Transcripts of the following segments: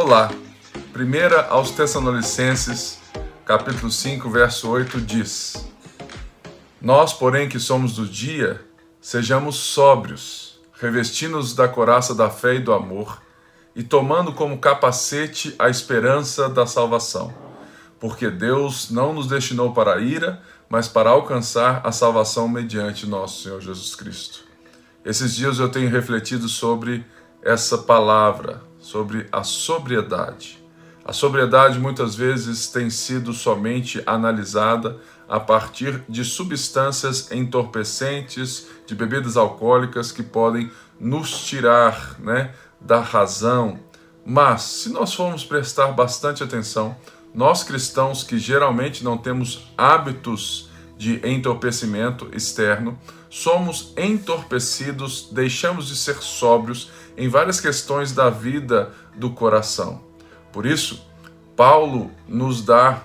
Olá. Primeira aos Tessalonicenses, capítulo 5, verso 8 diz: Nós, porém, que somos do dia, sejamos sóbrios, revestindo-nos da coraça da fé e do amor, e tomando como capacete a esperança da salvação. Porque Deus não nos destinou para a ira, mas para alcançar a salvação mediante nosso Senhor Jesus Cristo. Esses dias eu tenho refletido sobre essa palavra, sobre a sobriedade. A sobriedade muitas vezes tem sido somente analisada a partir de substâncias entorpecentes, de bebidas alcoólicas que podem nos tirar né, da razão. Mas, se nós formos prestar bastante atenção, nós cristãos que geralmente não temos hábitos de entorpecimento externo, somos entorpecidos, deixamos de ser sóbrios em várias questões da vida do coração. Por isso, Paulo nos dá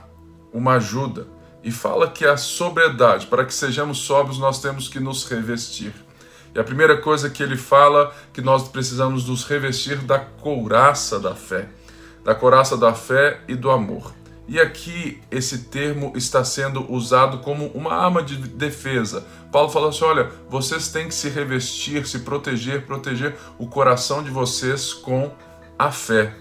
uma ajuda e fala que a sobriedade, para que sejamos sóbrios, nós temos que nos revestir. E a primeira coisa que ele fala que nós precisamos nos revestir da couraça da fé, da couraça da fé e do amor. E aqui esse termo está sendo usado como uma arma de defesa. Paulo fala assim: olha, vocês têm que se revestir, se proteger, proteger o coração de vocês com a fé.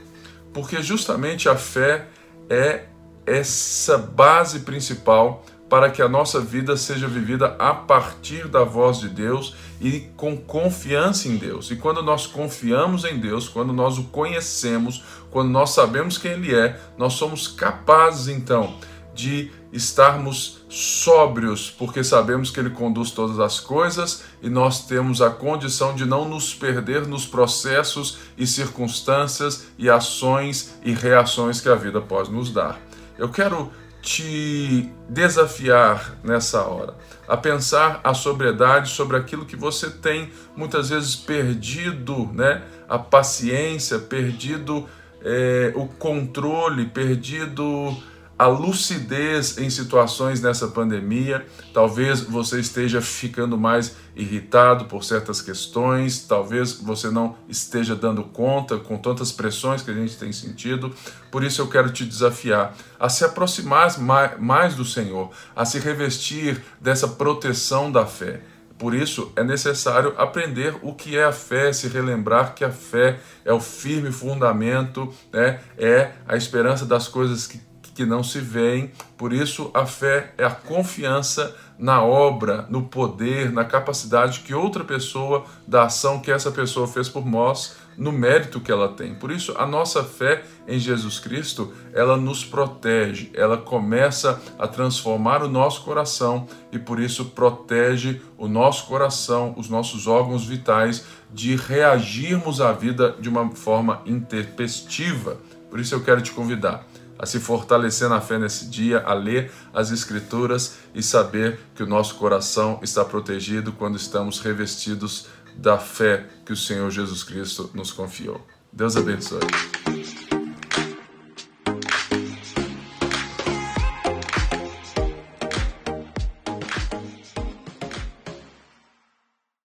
Porque justamente a fé é essa base principal para que a nossa vida seja vivida a partir da voz de Deus e com confiança em Deus. E quando nós confiamos em Deus, quando nós o conhecemos, quando nós sabemos quem Ele é, nós somos capazes então de estarmos sóbrios, porque sabemos que Ele conduz todas as coisas e nós temos a condição de não nos perder nos processos e circunstâncias e ações e reações que a vida pode nos dar. Eu quero te desafiar nessa hora a pensar a sobriedade sobre aquilo que você tem muitas vezes perdido, né? A paciência, perdido é, o controle, perdido a lucidez em situações nessa pandemia. Talvez você esteja ficando mais irritado por certas questões, talvez você não esteja dando conta com tantas pressões que a gente tem sentido. Por isso eu quero te desafiar a se aproximar mais do Senhor, a se revestir dessa proteção da fé. Por isso é necessário aprender o que é a fé, se relembrar que a fé é o firme fundamento, né? é a esperança das coisas que que não se veem. Por isso, a fé é a confiança na obra, no poder, na capacidade que outra pessoa, da ação que essa pessoa fez por nós, no mérito que ela tem. Por isso, a nossa fé em Jesus Cristo, ela nos protege, ela começa a transformar o nosso coração e por isso protege o nosso coração, os nossos órgãos vitais de reagirmos à vida de uma forma intempestiva. Por isso eu quero te convidar a se fortalecer na fé nesse dia, a ler as Escrituras e saber que o nosso coração está protegido quando estamos revestidos da fé que o Senhor Jesus Cristo nos confiou. Deus abençoe.